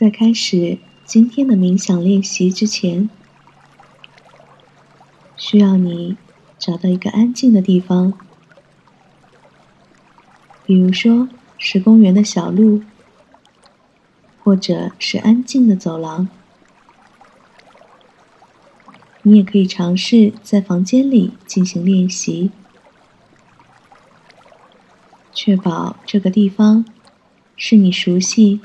在开始今天的冥想练习之前，需要你找到一个安静的地方，比如说是公园的小路，或者是安静的走廊。你也可以尝试在房间里进行练习，确保这个地方是你熟悉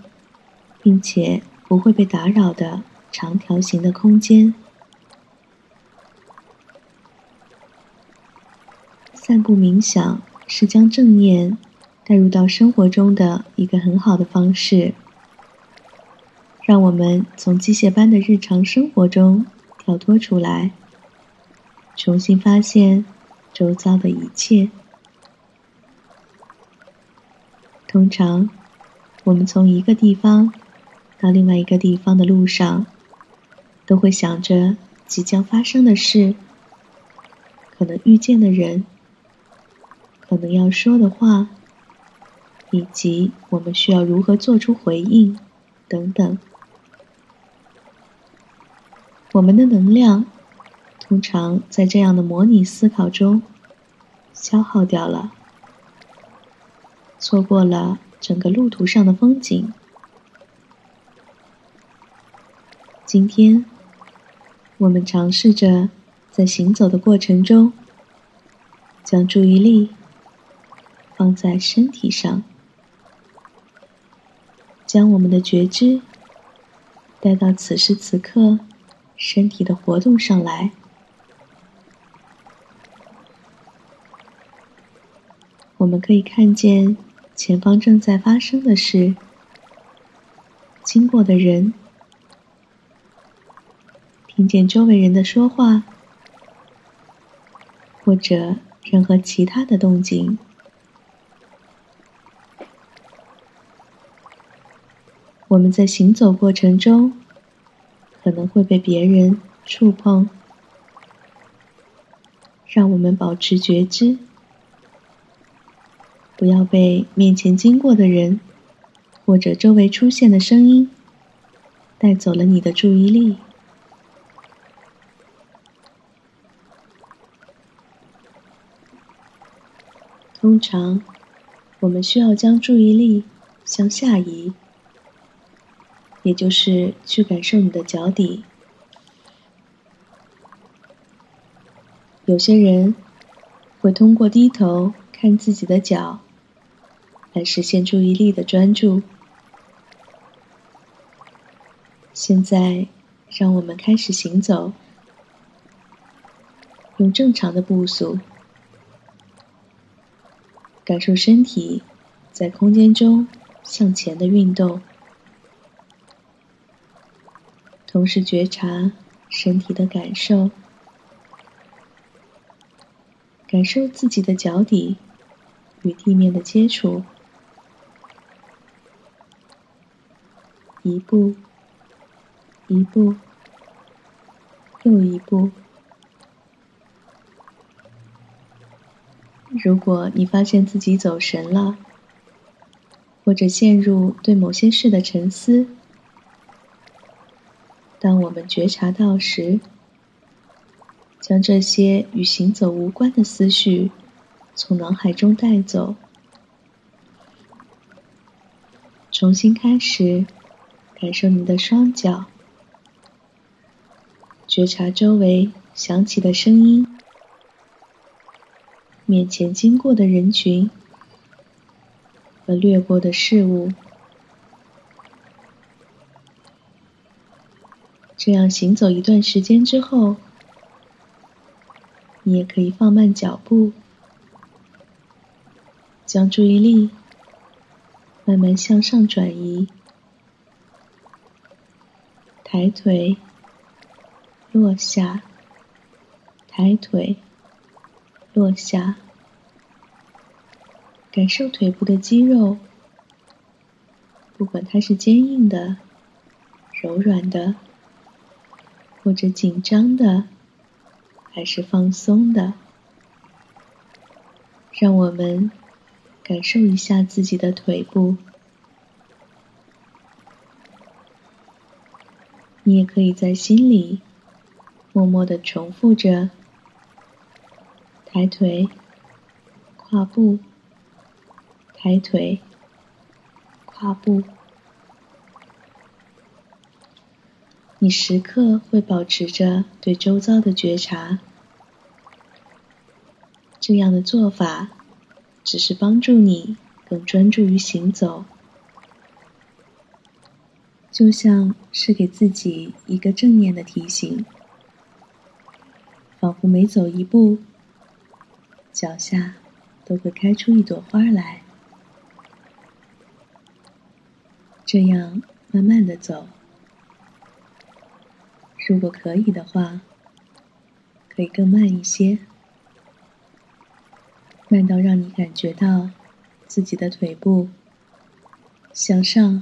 并且不会被打扰的长条形的空间。散步冥想是将正念带入到生活中的一个很好的方式，让我们从机械般的日常生活中。跳脱出来，重新发现周遭的一切。通常，我们从一个地方到另外一个地方的路上，都会想着即将发生的事，可能遇见的人，可能要说的话，以及我们需要如何做出回应，等等。我们的能量通常在这样的模拟思考中消耗掉了，错过了整个路途上的风景。今天，我们尝试着在行走的过程中，将注意力放在身体上，将我们的觉知带到此时此刻。身体的活动上来，我们可以看见前方正在发生的事，经过的人，听见周围人的说话，或者任何其他的动静。我们在行走过程中。可能会被别人触碰，让我们保持觉知，不要被面前经过的人或者周围出现的声音带走了你的注意力。通常，我们需要将注意力向下移。也就是去感受你的脚底。有些人会通过低头看自己的脚，来实现注意力的专注。现在，让我们开始行走，用正常的步速，感受身体在空间中向前的运动。同时觉察身体的感受，感受自己的脚底与地面的接触，一步，一步，又一步。如果你发现自己走神了，或者陷入对某些事的沉思，当我们觉察到时，将这些与行走无关的思绪从脑海中带走，重新开始感受你的双脚，觉察周围响起的声音，面前经过的人群和掠过的事物。这样行走一段时间之后，你也可以放慢脚步，将注意力慢慢向上转移，抬腿，落下，抬腿，落下，感受腿部的肌肉，不管它是坚硬的、柔软的。或者紧张的，还是放松的？让我们感受一下自己的腿部，你也可以在心里默默的重复着：抬腿、跨步、抬腿、跨步。你时刻会保持着对周遭的觉察，这样的做法只是帮助你更专注于行走。就像是给自己一个正念的提醒，仿佛每走一步，脚下都会开出一朵花来。这样慢慢的走，如果可以的话，可以更慢一些，慢到让你感觉到自己的腿部向上。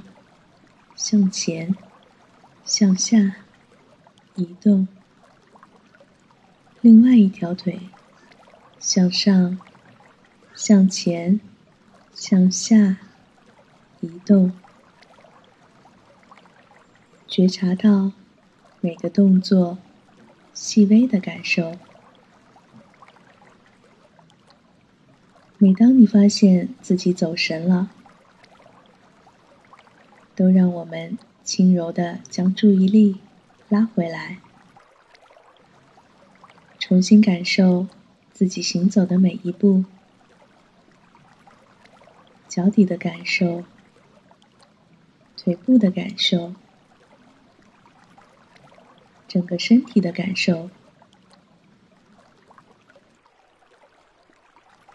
向前，向下移动。另外一条腿向上、向前、向下移动。觉察到每个动作细微的感受。每当你发现自己走神了，都让我们轻柔的将注意力拉回来，重新感受自己行走的每一步，脚底的感受，腿部的感受，整个身体的感受。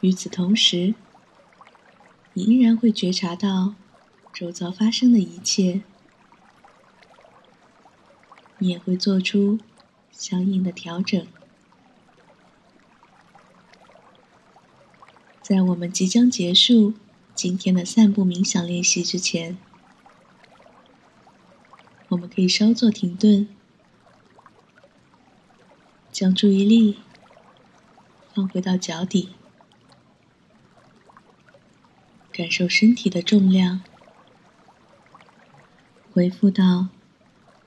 与此同时，你依然会觉察到。周遭发生的一切，你也会做出相应的调整。在我们即将结束今天的散步冥想练习之前，我们可以稍作停顿，将注意力放回到脚底，感受身体的重量。恢复到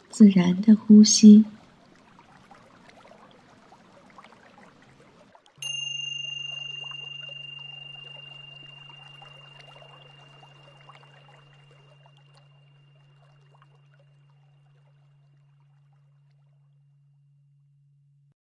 自然的呼吸。